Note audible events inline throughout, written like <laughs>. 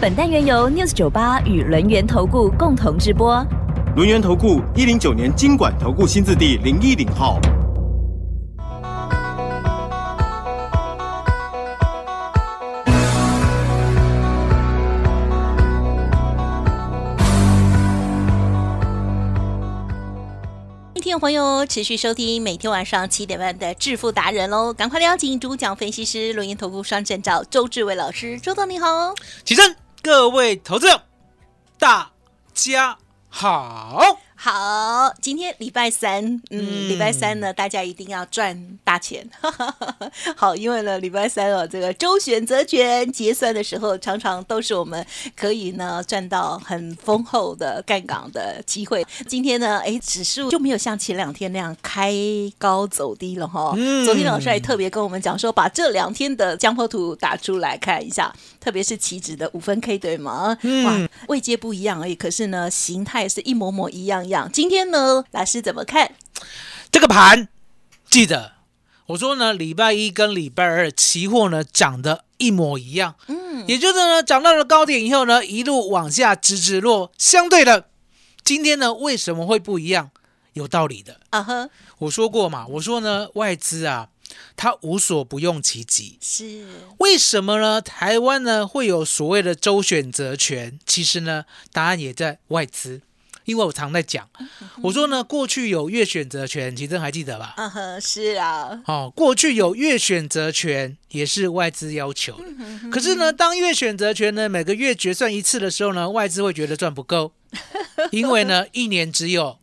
本单元由 News 九八与轮源投顾共同直播。轮源投顾一零九年经管投顾新字第零一零号。听众朋友，持续收听每天晚上七点半的致富达人喽！赶快邀请主讲分析师、轮研投顾双证照周志伟老师，周总你好。起身，各位投资者，大家好。好，今天礼拜三，嗯，礼拜三呢，大家一定要赚大钱。<laughs> 好，因为呢，礼拜三哦，这个周选择权结算的时候，常常都是我们可以呢赚到很丰厚的干港的机会。今天呢，哎，指数就没有像前两天那样开高走低了哈。昨天老师还特别跟我们讲说，把这两天的江波图打出来看一下，特别是期指的五分 K 对吗？嗯哇，位阶不一样而已，可是呢，形态是一模模一样。样，今天呢，老师怎么看这个盘？记得我说呢，礼拜一跟礼拜二期货呢涨得一模一样，嗯，也就是呢，涨到了高点以后呢，一路往下直直落。相对的，今天呢为什么会不一样？有道理的啊呵，我说过嘛，我说呢，外资啊，它无所不用其极，是为什么呢？台湾呢会有所谓的周选择权，其实呢，答案也在外资。因为我常在讲，我说呢，过去有月选择权，其实还记得吧？嗯哼，是啊。哦，过去有月选择权也是外资要求，可是呢，当月选择权呢每个月决算一次的时候呢，外资会觉得赚不够，<laughs> 因为呢一年只有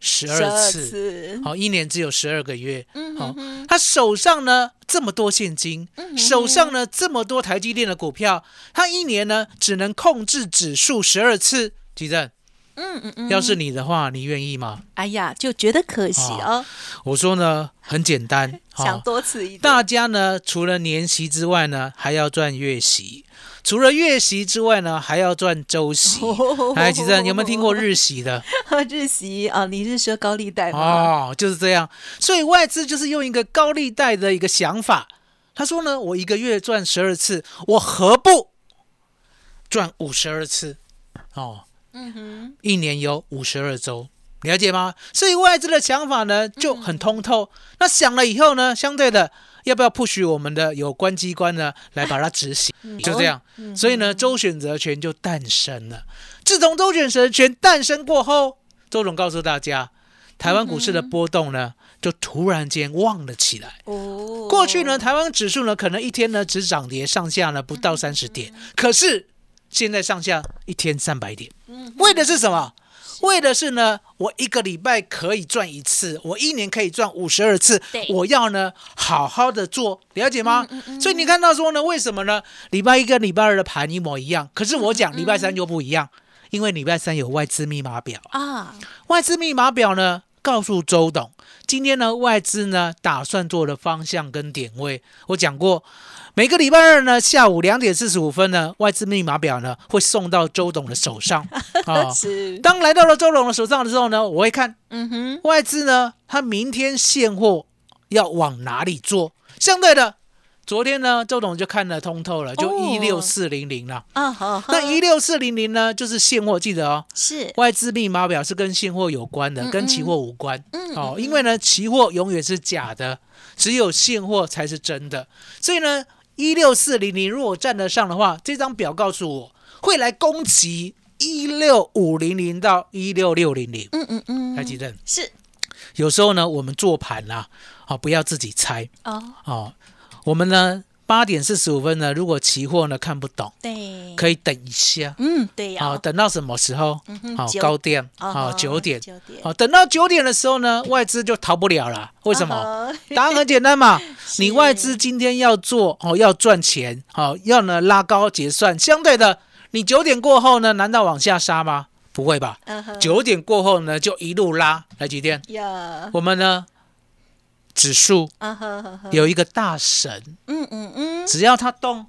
十二次，好，一年只有十二个月，好，他手上呢这么多现金，手上呢这么多台积电的股票，他一年呢只能控制指数十二次，记得。嗯嗯嗯，要是你的话，你愿意吗？哎呀，就觉得可惜哦。我说呢，很简单，<laughs> 想多此一。大家呢，除了年息之外呢，还要赚月息；除了月息之外呢，还要赚周息。哎，其实你有没有听过日息的？<laughs> 日息啊，你是说高利贷吗？哦，就是这样。所以外资就是用一个高利贷的一个想法。他说呢，我一个月赚十二次，我何不赚五十二次？哦。嗯哼，一年有五十二周，了解吗？所以外资的想法呢就很通透。那想了以后呢，相对的要不要 push 我们的有关机关呢来把它执行？<laughs> 就这样。所以呢，周选择权就诞生了。自从周选择权诞生过后，周总告诉大家，台湾股市的波动呢就突然间旺了起来。哦，过去呢，台湾指数呢可能一天呢只涨跌上下呢不到三十点，可是。现在上下一天三百点，为的是什么？为的是呢，我一个礼拜可以赚一次，我一年可以赚五十二次。我要呢好好的做，了解吗？所以你看到说呢，为什么呢？礼拜一跟礼拜二的盘一模一样，可是我讲礼拜三就不一样，因为礼拜三有外资密码表啊。外资密码表呢，告诉周董，今天呢外资呢打算做的方向跟点位，我讲过。每个礼拜二呢，下午两点四十五分呢，外资密码表呢会送到周董的手上 <laughs> 啊。是。当来到了周董的手上的时候呢，我会看，嗯哼，外资呢，他明天现货要往哪里做？相对的，昨天呢，周董就看得通透了，就一六四零零了。啊好。那一六四零零呢，就是现货，记得哦。是。外资密码表是跟现货有关的，跟期货无关。嗯。哦，因为呢，期货永远是假的，只有现货才是真的，所以呢。一六四零零，如果站得上的话，这张表告诉我会来攻击一六五零零到一六六零零。嗯嗯嗯，还记得是。有时候呢，我们做盘啦，好不要自己猜哦。哦，我们呢。八点四十五分呢，如果期货呢看不懂，对，可以等一下。嗯，对呀。好，等到什么时候？好，高点。好，九点。好，等到九点的时候呢，外资就逃不了了。为什么？<laughs> 答案很简单嘛。你外资今天要做哦，要赚钱，好，要呢拉高结算。相对的，你九点过后呢，难道往下杀吗？不会吧？九点过后呢，就一路拉，来几天？呀，我们呢，指数有一个大神，嗯嗯嗯，只要它动，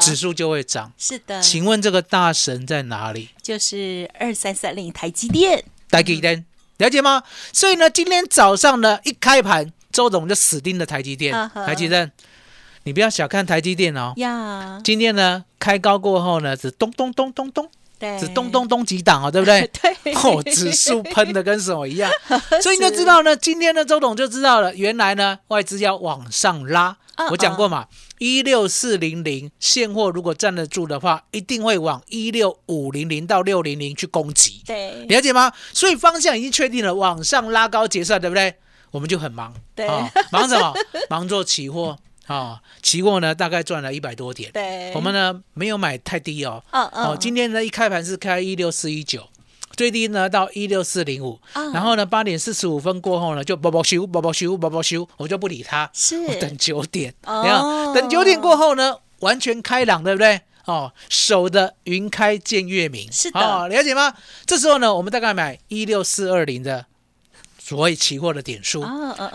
指数就会涨。是的，请问这个大神在哪里？就是二三三零台积电，台积电，了解吗？所以呢，今天早上呢一开盘，周总就死盯着台积电台积电，你不要小看台积电哦。呀，今天呢开高过后呢，只咚咚咚咚咚，对，只咚咚咚几档哦，对不对？<laughs> 对，哦，指数喷的跟什么一样，<laughs> 所以你就知道呢，今天呢，周董就知道了，原来呢，外资要往上拉。嗯我讲过嘛，一六四零零现货如果站得住的话，一定会往一六五零零到六零零去攻击，对，了解吗？所以方向已经确定了，往上拉高结算，对不对？我们就很忙，对啊忙什么？<laughs> 忙做期货啊，期货呢大概赚了一百多点，对，我们呢没有买太低哦，嗯嗯，哦，今天呢一开盘是开一六四一九，最低呢到一六四零五，嗯然后呢八点四十五分过后呢就啵啵修啵啵修啵啵修，我就不理他，是。我等九点，哦。你看等九点过后呢完全开朗，对不对？哦，守的云开见月明，是的。哦，了解吗？这时候呢，我们大概买一六四二零的所谓期货的点数，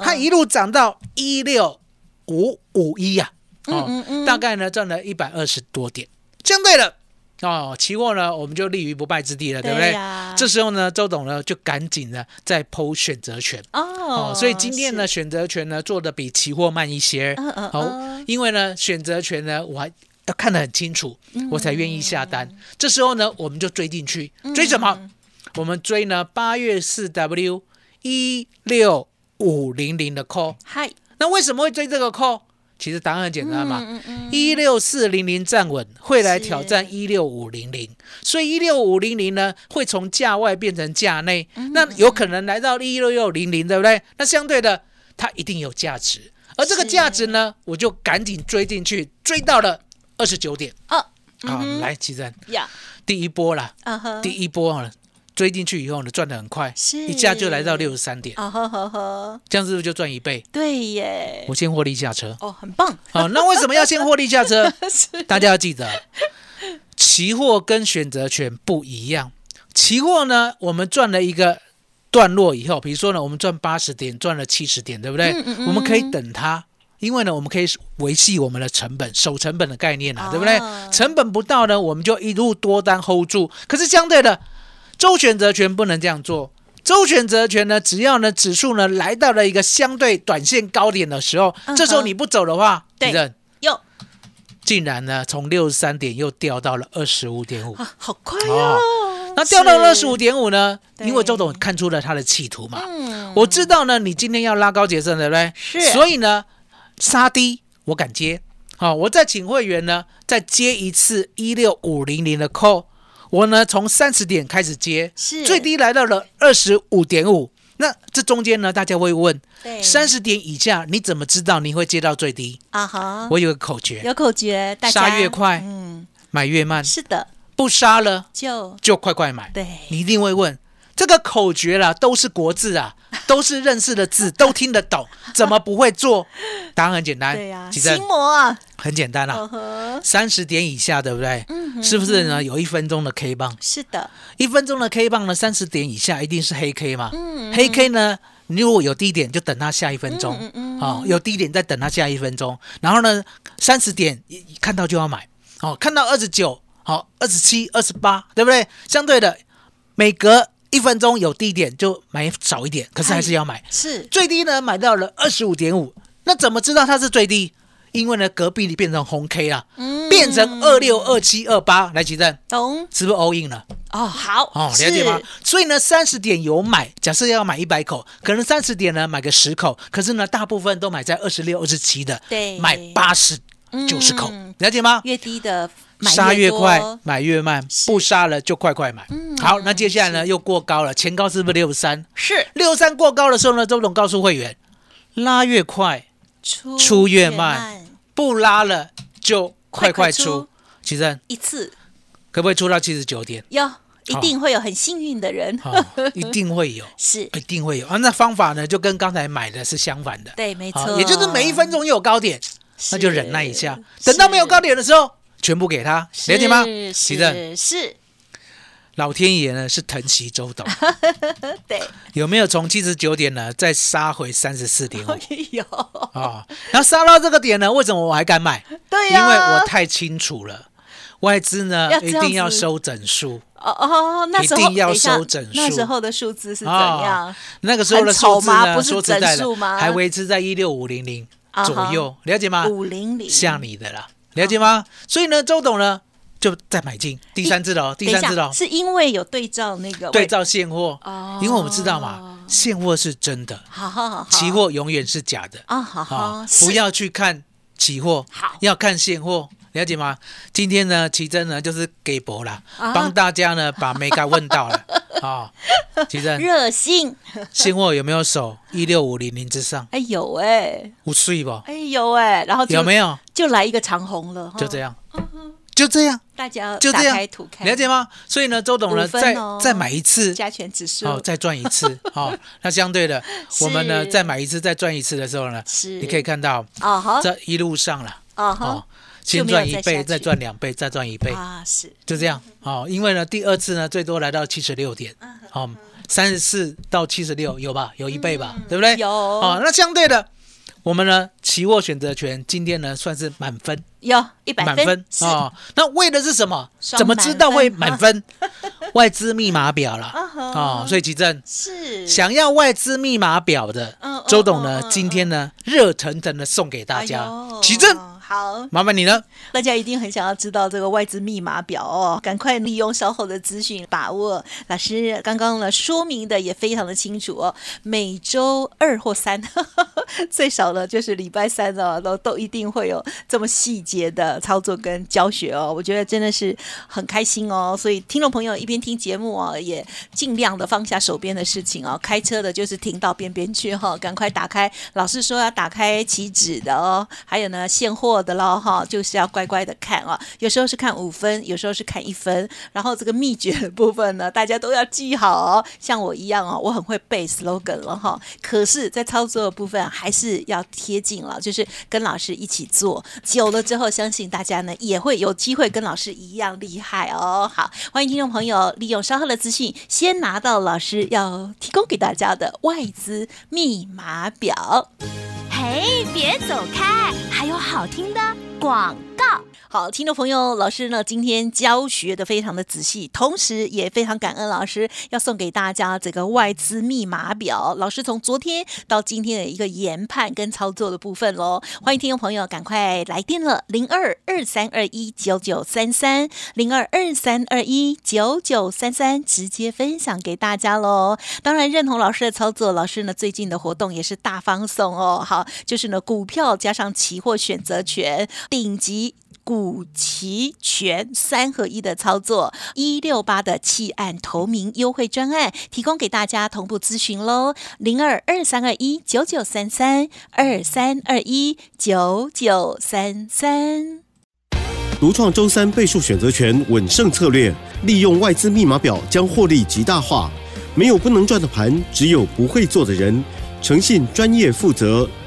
它一路涨到一六五五一呀，哦，嗯嗯。大概呢赚了一百二十多点，相对了。哦，期货呢我们就立于不败之地了，对不对？这时候呢，周董呢就赶紧呢在抛选择权。哦哦，所以今天呢选择权呢做的比期货慢一些，嗯嗯哦嗯，因为呢选择权呢我还要看得很清楚，嗯。我才愿意下单。这时候呢我们就追进去，追什么？我们追呢八月四 W 一六五零零的 call。嗨，那为什么会追这个 call？其实答案很简单嘛，一六四零零站稳，会来挑战一六五零零，所以一六五零零呢会从价外变成价内，嗯那有可能来到一六六零零，对不对？那相对的，它一定有价值，而这个是价值呢，我就赶紧追进去，追到了二十九点。哦，好，来，奇珍，呀，第一波啦，嗯哼，第一波啊，追进去以后呢，赚的很快，是一下就来到六十三点，啊呵呵呵，这样是不是就赚一倍？对耶我，先获利下车。哦，很棒，好，那为什么要先获利下车？<laughs> 大家要记得，期货跟选择权不一样。期货呢，我们赚了一个段落以后，比如说呢，我们赚八十点，赚了七十点，对不对？嗯嗯嗯我们可以等它，因为呢，我们可以维系我们的成本，守成本的概念啊，哦对不对？成本不到呢，我们就一路多单 hold 住。可是相对的，周选择权不能这样做。周选择权呢，只要呢指数呢来到了一个相对短线高点的时候，这时候你不走的话，对地震哟竟然呢从六十三点又掉到了二十五点五。啊，好快哦，那掉到二十五点五呢？因为周董看出了他的企图嘛。嗯，我知道呢，你今天要拉高结算，对不对？是所以呢，杀低我敢接。好，我再请会员呢，再接一次一六五零零的 call。我呢从三十点开始接，是。最低来到了二十五点五。那这中间呢，大家会问，对。三十点以下你怎么知道你会接到最低？啊哈，我有个口诀，有口诀，大家。杀越快嗯，买越慢，是的，不杀了就。就快快买。对，你一定会问，这个口诀啦，都是国字啊，<laughs> 都是认识的字，都听得懂，怎么不会做？答案很简单，对呀，心魔啊，很简单啦、三十点以下，对不对？嗯哼是不是呢？有一分钟的 K 棒，是的，一分钟的 K 棒呢，三十点以下一定是黑 K 嘛？嗯黑 K 呢，你如果有低点，就等它下一分钟，嗯嗯嗯哦，有低点再等它下一分钟，然后呢，三十点看到就要买，哦，看到二十九，好，二十七、二十八，对不对？相对的，每隔一分钟有低点就买少一点，可是还是要买。是最低呢买到了二十五点五，那怎么知道它是最低？因为呢隔壁变成红 K 了，嗯。变成二六、二七、二八来起站，懂。是不是 all in 了？哦，好哦，了解吗？所以呢，三十点有买，假设要买一百口，可能三十点呢买个十口，可是呢，大部分都买在二十六、二十七的，对。买八十、九十口嗯，了解吗？越低的买杀越多快，买越慢，不杀了就快快买。嗯好，那接下来呢又过高了，前高是不是六三？是。六三过高的时候呢，周董告诉会员，拉越快，出出越慢不拉了就快快出出。其实一次可不可以出到七十九点？有，一定会有很幸运的人，<laughs> 好，一定会有。是一定会有啊。那方法呢，就跟刚才买的是相反的。对，没好错，也就是每一分钟有高点，那就忍耐一下，等到没有高点的时候，全部给他，了解吗？是奇正，是是，老天爷呢是疼惜周董，<laughs> 对，有没有从七十九点呢再杀回三十四点五？<laughs> 有，啊？然后杀到这个点呢，为什么我还敢买？对呀、因为我太清楚了，外资呢一定要收整数，哦哦，那时候一定要收整数。那时候的数字是怎啊样？那个时候的数字呢，吗不是在整数吗？的，还维持在一六五零零左右，了解吗？五零零，像你的啦，了解吗？所以呢，周董呢就再买进第三次了哦，第三次了哦，是因为有对照那个对，照现货哦，因为我们知道嘛，现货是真的，好好好，期货永远是假的。啊，好好不要去看期货好，要看现货。了解吗？今天呢，奇珍呢就是给博啦，啊。帮大家呢把 mega 问到了。<laughs> 啊。奇珍，热心，现货有没有守一六五零零之上？哎有哎，五岁不？哎有哎，然后有没有？就来一个长虹了，就这样，<laughs> 就这样，大家就这样。开，了解吗？所以呢，周董呢再哦。再买一次，加权指数。哦，再赚一次，<laughs> 哦，那相对的，我们呢再买一次，再赚一次的时候呢，是。你可以看到这一路上了，哦，先就没有赚一倍，再赚两倍，再赚一倍，啊是。就这样，哦，因为呢第二次呢最多来到七十六点，好哦，三十四到七十六有吧？有一倍吧，对不对？有。哦，那相对的，我们呢期货选择权今天呢算是满分，有一百分满分是哦。那为的是什么？怎么知道会满满分？<laughs> 外资密码表了。啊哦，所以吉正是想要外资密码表的周董呢今天呢热腾腾的送给大家哎呦。奇正，好，麻烦你了。大家一定很想要知道这个外资密码表哦，赶快利用稍后的资讯把握。老师刚刚呢说明的也非常的清楚哦，每周二或三，<laughs> 最少呢就是礼拜三哦，都都一定会有这么细节的操作跟教学哦。我觉得真的是很开心哦，所以听众朋友一边听节目哦，也尽量的放下手边的事情哦，开车的就是停到边边去哈、赶快打开。老师说要打开起止的哦，还有呢现货的喽哈，就是要乖乖的看哦。有时候是看五分，有时候是看一分，然后这个秘诀的部分呢，大家都要记好哦。像我一样哦，我很会背 slogan 了哈，可是，在操作的部分还是要贴近了，就是跟老师一起做，久了之后，相信大家呢也会有机会跟老师一样厉害哦。好，欢迎听众朋友利用稍后的资讯，先拿到老师要提供给大家的外资密码表。嘿，别走开，还有好听的广告。好，听众朋友，老师呢今天教学的非常的仔细，同时也非常感恩老师要送给大家这个外资密码表。老师从昨天到今天的一个研判跟操作的部分喽，欢迎听众朋友赶快来电了，零二二三二一九九三三零二二三二一九九三三，直接分享给大家喽。当然认同老师的操作，老师呢最近的活动也是大方送哦。好，就是呢股票加上期货选择权，顶级。股期权三合一的操作，一六八的弃案投名优惠专案，提供给大家同步咨询喽，零二二三二一九九三三二三二一九九三三。独创周三倍数选择权稳胜策略，利用外资密码表将获利极大化。没有不能赚的盘，只有不会做的人。诚信、专业、负责，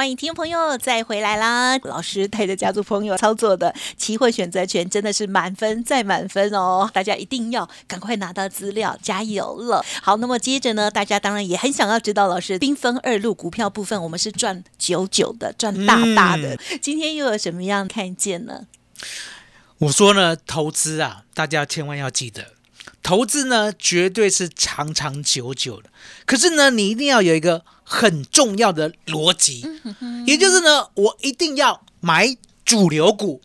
欢迎听众朋友再回来啦！老师带着家族朋友操作的期货选择权真的是满分再满分哦，大家一定要赶快拿到资料，加油了！好，那么接着呢，大家当然也很想要知道，老师缤纷二路股票部分，我们是赚九九的，赚大大的，今天又有什么样看见呢？我说呢，投资啊，大家千万要记得，投资呢绝对是长长久久的。可是呢，你一定要有一个很重要的逻辑，也就是呢，我一定要买主流股。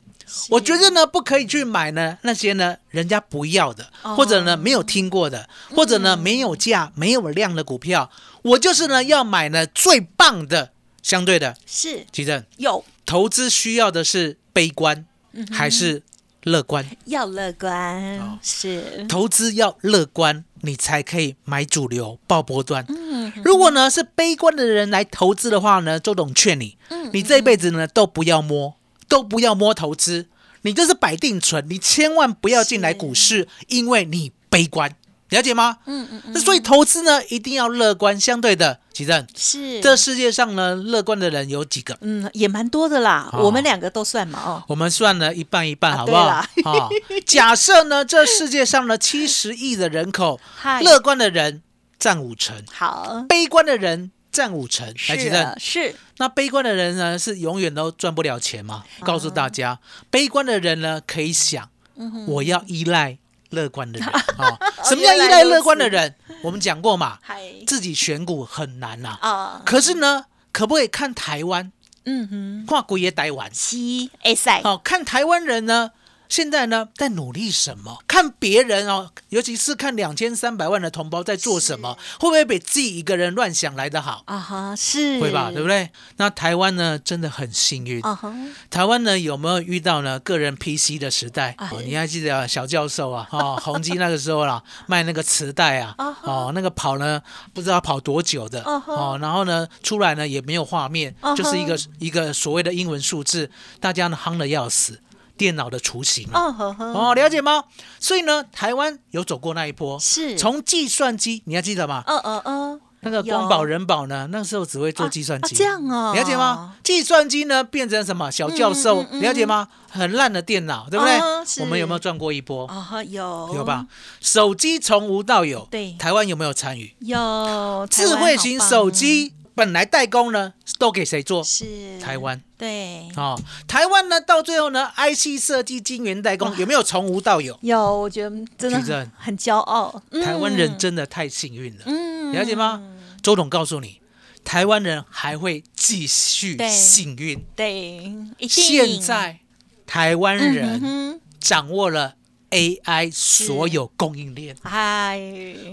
我觉得呢，不可以去买呢那些呢人家不要的，或者呢没有听过的，或者呢没有价、没有量的股票。我就是呢要买呢最棒的，相对的。是。吉正，有。投资需要的是悲观还是乐观？要乐观，哦。是。投资要乐观，你才可以买主流、爆波段。嗯如果呢是悲观的人来投资的话呢，周董劝你，嗯你这一辈子呢都不要摸，都不要摸投资，你这是摆定存，你千万不要进来股市，因为你悲观，了解吗？嗯嗯嗯，那所以投资呢一定要乐观，相对的，奇正，是这世界上呢乐观的人有几个？嗯也蛮多的啦，哦我们两个都算嘛哦。我们算了一半一半，啊好不好？啊对啦、假设呢，这世界上呢七十亿的人口，<laughs> 嗨乐观的人占五成，好，悲观的人占五成。来，奇是正啊，是那悲观的人呢，是永远都赚不了钱吗？啊告诉大家，悲观的人呢，可以想，嗯我要依赖乐观的人啊。<laughs> 什么叫依赖乐观的人？我们讲过嘛，自己选股很难呐。啊，可是呢，可不可以看台湾？嗯哼，跨国也台湾。西 A 赛好、看台湾人呢，现在呢在努力什么？看别人哦，尤其是看两千三百万的同胞在做什么，会不会比自己一个人乱想来的好？啊哈，是会吧，对不？对？那台湾呢，真的很幸运。啊哈，台湾呢有没有遇到呢个人 PC 的时代？你还记得啊小教授啊，哦，宏基那个时候啦，<laughs> 卖那个磁带啊，哦，那个跑呢不知道跑多久的，哦，然后呢出来呢也没有画面就是一个一个所谓的英文数字，大家呢夯的要死，电脑的雏形啊。哦呵呵，哦，了解吗？所以呢，台湾有走过那一波，是从计算机，你还记得吗？嗯嗯嗯，那个光宝人保呢，那时候只会做计算机，啊这样哦了解吗？计算机呢变成什么小教授，嗯嗯嗯了解吗？很烂的电脑，对不对？我们有没有赚过一波？有有吧？？手机从无到有，对台湾有没有参与？有智慧型手机本来代工呢，都给谁做？是台湾对。哦，台湾呢，到最后呢，IC 设计、晶圆代工有没有从无到有？有，我觉得真的很很骄傲。台湾人嗯真的太幸运了，嗯了解吗？周董告诉你，台湾人还会继续幸运。对，现在台湾嗯人，掌握了 AI 所有供应链。嗨，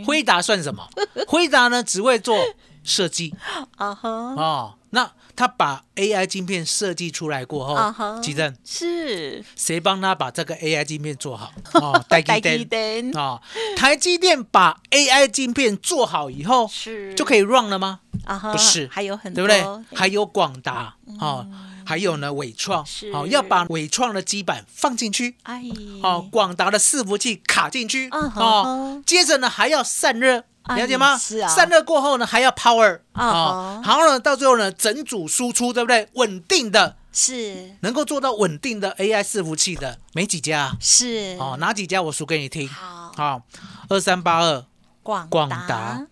辉达算什么？辉达呢只会做设计。啊哈，哦。那他把 AI 晶片设计出来过啊哈。后，吉正是。谁帮他把这个 AI 晶片做好？<laughs> 哦，台积电。啊哦，台积电把 AI 晶片做好以后，是。就可以 run 了吗？啊哈，不是还有很对，不对？还有广达哦，还有呢伟创。是。哦，要把伟创的基板放进去。哎，哦，广达的伺服器卡进去。嗯哼哦，接着呢还要散热，哎了解吗？是啊。散热过后呢还要 power 啊哦哼，然后呢到最后呢整组输出，对不对？稳定的，是。能够做到稳定的 AI 伺服器的没几家。啊是。哦，哪几家我数给你听？好，二三八二、广广达。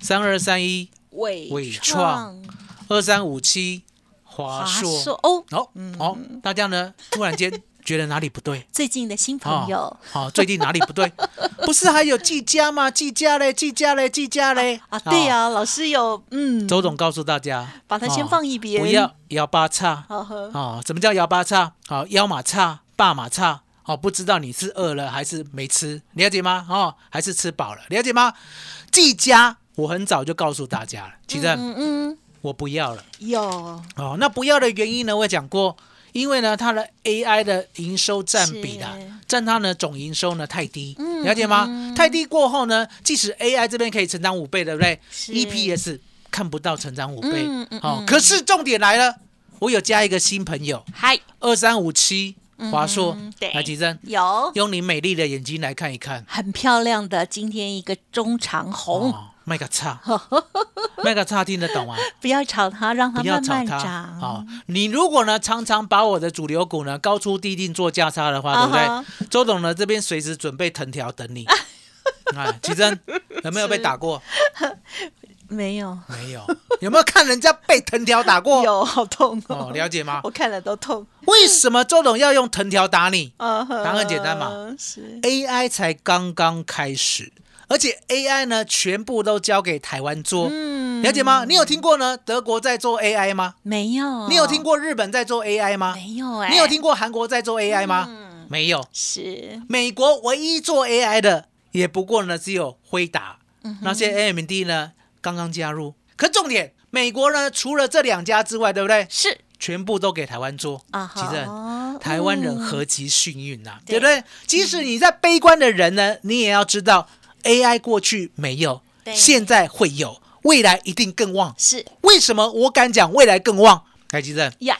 三二三一、伟伟创。二三五七、华华硕。硕。哦，哦哦，大家呢 <laughs> 突然间觉得哪里不对？最近的新朋友好、最近哪里不对？<laughs> 不是还有技嘉吗？技嘉嘞，技嘉嘞，技嘉嘞啊，对哦呀，老师有嗯，周总告诉大家，把它先哦放一边，不要幺八叉好。什么叫幺八叉？好、腰马叉、爸马叉。哦，不知道你是饿了还是没吃，了解吗？哦，还是吃饱了，了解吗？技嘉，我很早就告诉大家了，其实嗯嗯，我不要了。有哦，那不要的原因呢，我也讲过，因为呢，它的 AI 的营收占比啊，占它呢总营收呢太低，嗯了解吗？嗯。太低过后呢，即使 AI 这边可以成长五倍，对不对？EPS 看不到成长五倍，嗯嗯哦嗯，可是重点来了，我有加一个新朋友，嗨，二三五七华硕来吉珍，有。用你美丽的眼睛来看一看，很漂亮的，今天一个中长红，哦，麦个差，<laughs> 麦个差听得懂吗？不要吵他，让他不要慢慢吵他长。哦。你如果呢常常把我的主流股呢高出低进做价差的话，对不对？周董呢这边随时准备藤条等你。啊，<laughs> 奇珍有没有被打过？没有，没有。有没有看人家被藤条打过？<laughs> 有好痛哦，了解吗我？看了都痛。为什么周董要用藤条打你答答案很简单嘛是？AI 才刚刚开始，而且 AI 呢全部都交给台湾做，嗯了解吗？你有听过呢？德国在做 AI 吗？没有？你有听？过日本在做 AI 吗？没有哎、你有听过韩国在做 AI 吗？嗯没有。是美国唯一做 AI 的，也不过呢只有辉达，嗯那些 AMD 呢刚刚加入。可重点，美国呢除了这两家之外，对不对？是全部都给台湾做。啊其实，台湾人嗯何其幸运呐、对对不对？即使你在悲观的人呢，你也要知道 AI 过去没有，对现在会有，未来一定更旺。是为什么我敢讲未来更旺？台积电，呀，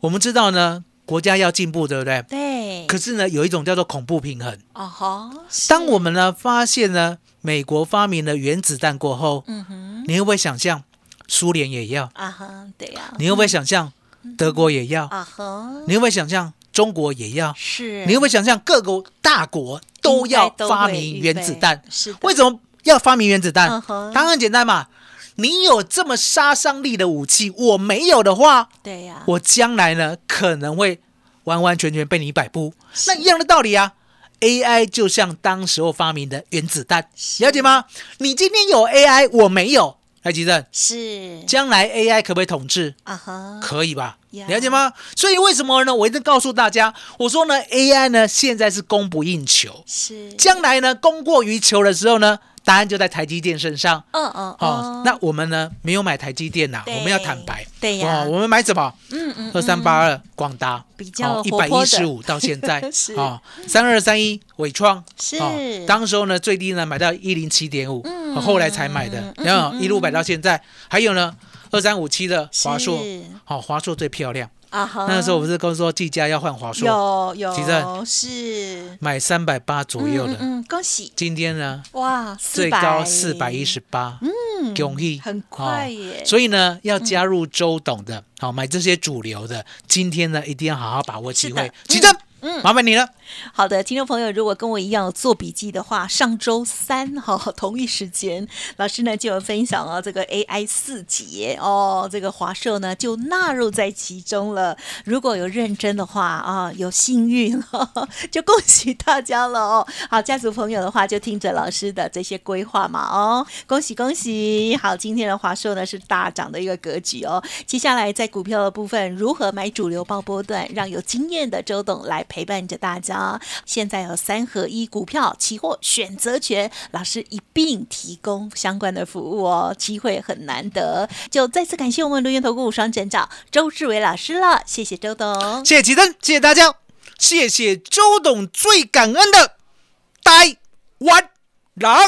我们知道呢，国家要进步，对不对？对，可是呢，有一种叫做恐怖平衡。哦吼，当我们呢发现呢，美国发明了原子弹过后，嗯哼你会不会想象苏联也要？啊哈，对呀，你会不会想象德国也要？啊哈，你会不会想象中国也要？是你会不会想象各个大国都要发明原子弹？是为什么要发明原子弹嗯哼？答案很简单嘛，你有这么杀伤力的武器，我没有的话，对呀，我将来呢可能会完完全全被你摆布。那一样的道理啊，AI 就像当时候发明的原子弹，了解吗？你今天有 AI，我没有，台积电，是将来 AI 可不可以统治？啊哈，可以吧？呀了解吗？所以为什么呢？我一直告诉大家，我说呢，AI 呢现在是供不应求，是，将来呢供过于求的时候呢，答案就在台积电身上。嗯嗯哦，那我们呢没有买台积电呐、对我们要坦白。对呀哦我们买什么？嗯嗯二三八二广达比较一百一十五到现在 <laughs> 是哦，三二三一伟创是哦，当时候呢最低呢买到一零七点五，嗯后来才买的，嗯然后嗯一路买到现在。还有呢二三五七的华硕是，好华硕最漂亮。啊哈，那个时候我不是跟说技嘉要换华硕，有有其实是。买三百八左右的，嗯恭喜。今天呢哇，最高四百。一十八，嗯恭喜，很快耶，所以呢，要加入周董的，好、买这些主流的，今天呢一定要好好把握机会。是的。奇正，嗯麻烦你了。好的，听众朋友，如果跟我一样做笔记的话，上周三哈、同一时间，老师呢就有分享哦，这个 AI 四节哦，这个华硕呢就纳入在其中了。如果有认真的话啊，有幸运、哦，<laughs> 就恭喜大家了哦。好，家族朋友的话就听着老师的这些规划嘛哦，恭喜恭喜！好，今天的华硕呢是大涨的一个格局哦。接下来在股票的部分，如何买主流爆波段，让有经验的周董来陪伴着大家。现在有三合一股票、期货、选择权，老师一并提供相关的服务哦，机会很难得。就再次感谢我们留言投顾双证长周志伟老师了，谢谢周董。谢谢吉登，谢谢大家，谢谢周董，最感恩的台湾狼。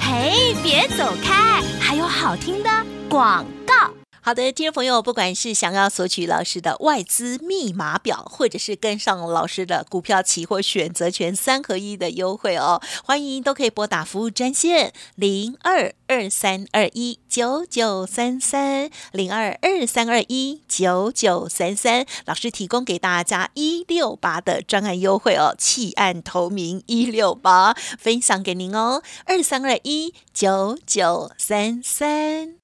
嘿，别走开，还有好听的广告。好的，听众朋友，不管是想要索取老师的外资密码表，或者是跟上老师的股票、期货、选择权三合一的优惠哦，欢迎都可以拨打服务专线零二二三二一九九三三零二二三二一九九三三，老师提供给大家一六八的专案优惠哦，弃暗投明一六八分享给您哦，二三二一九九三三。